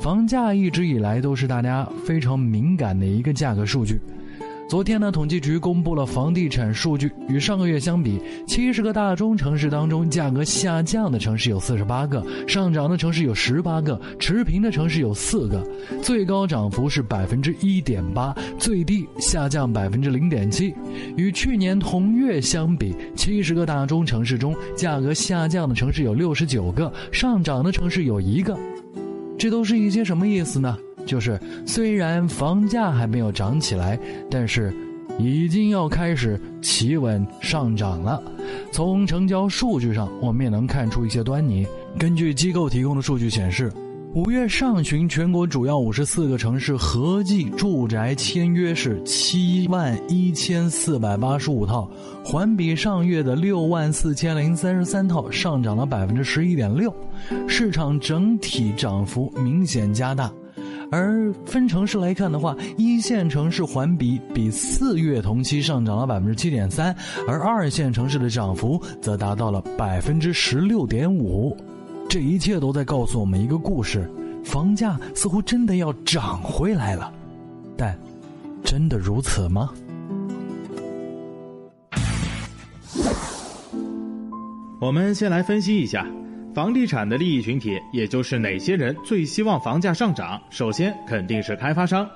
房价一直以来都是大家非常敏感的一个价格数据。昨天呢，统计局公布了房地产数据，与上个月相比，七十个大中城市当中，价格下降的城市有四十八个，上涨的城市有十八个，持平的城市有四个，最高涨幅是百分之一点八，最低下降百分之零点七。与去年同月相比，七十个大中城市中，价格下降的城市有六十九个，上涨的城市有一个。这都是一些什么意思呢？就是虽然房价还没有涨起来，但是已经要开始企稳上涨了。从成交数据上，我们也能看出一些端倪。根据机构提供的数据显示，五月上旬全国主要五十四个城市合计住宅签约是七万一千四百八十五套，环比上月的六万四千零三十三套上涨了百分之十一点六，市场整体涨幅明显加大。而分城市来看的话，一线城市环比比四月同期上涨了百分之七点三，而二线城市的涨幅则达到了百分之十六点五。这一切都在告诉我们一个故事：房价似乎真的要涨回来了。但，真的如此吗？我们先来分析一下。房地产的利益群体，也就是哪些人最希望房价上涨？首先肯定是开发商，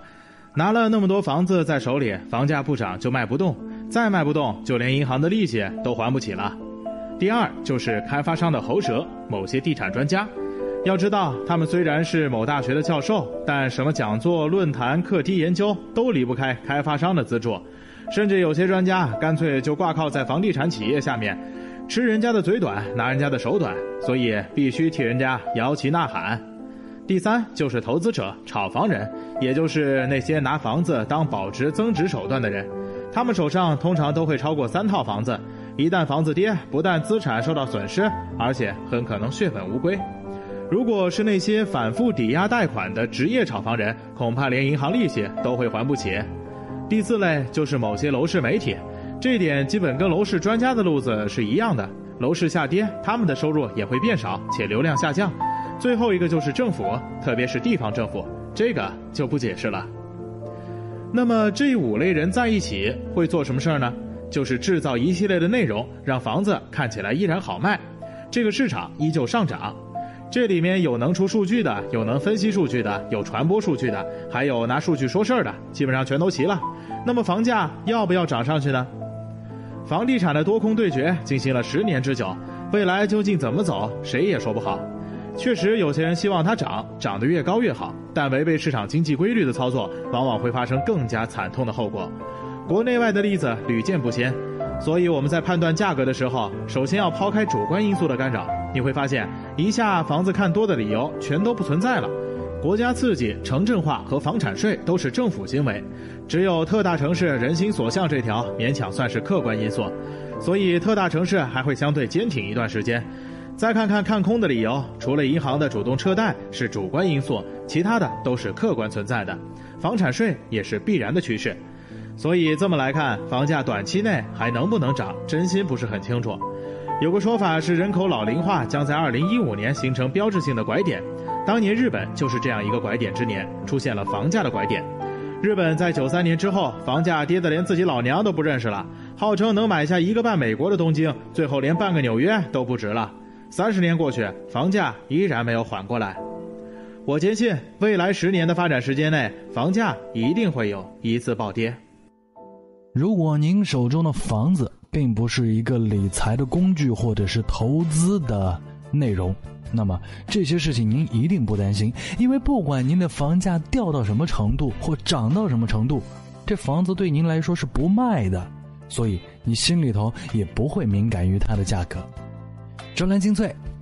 拿了那么多房子在手里，房价不涨就卖不动，再卖不动就连银行的利息都还不起了。第二就是开发商的喉舌，某些地产专家。要知道，他们虽然是某大学的教授，但什么讲座、论坛、课题研究都离不开开发商的资助，甚至有些专家干脆就挂靠在房地产企业下面。吃人家的嘴短，拿人家的手短，所以必须替人家摇旗呐喊。第三就是投资者、炒房人，也就是那些拿房子当保值增值手段的人。他们手上通常都会超过三套房子，一旦房子跌，不但资产受到损失，而且很可能血本无归。如果是那些反复抵押贷款的职业炒房人，恐怕连银行利息都会还不起。第四类就是某些楼市媒体。这一点基本跟楼市专家的路子是一样的。楼市下跌，他们的收入也会变少，且流量下降。最后一个就是政府，特别是地方政府，这个就不解释了。那么这五类人在一起会做什么事儿呢？就是制造一系列的内容，让房子看起来依然好卖，这个市场依旧上涨。这里面有能出数据的，有能分析数据的，有传播数据的，还有拿数据说事儿的，基本上全都齐了。那么房价要不要涨上去呢？房地产的多空对决进行了十年之久，未来究竟怎么走，谁也说不好。确实，有些人希望它涨，涨得越高越好，但违背市场经济规律的操作，往往会发生更加惨痛的后果。国内外的例子屡见不鲜，所以我们在判断价格的时候，首先要抛开主观因素的干扰。你会发现，一下房子看多的理由全都不存在了。国家刺激、城镇化和房产税都是政府行为，只有特大城市人心所向这条勉强算是客观因素，所以特大城市还会相对坚挺一段时间。再看看看空的理由，除了银行的主动撤贷是主观因素，其他的都是客观存在的。房产税也是必然的趋势，所以这么来看，房价短期内还能不能涨，真心不是很清楚。有个说法是，人口老龄化将在二零一五年形成标志性的拐点。当年日本就是这样一个拐点之年，出现了房价的拐点。日本在九三年之后，房价跌得连自己老娘都不认识了，号称能买下一个半美国的东京，最后连半个纽约都不值了。三十年过去，房价依然没有缓过来。我坚信，未来十年的发展时间内，房价一定会有一次暴跌。如果您手中的房子并不是一个理财的工具，或者是投资的内容。那么这些事情您一定不担心，因为不管您的房价掉到什么程度或涨到什么程度，这房子对您来说是不卖的，所以你心里头也不会敏感于它的价格。专栏精粹，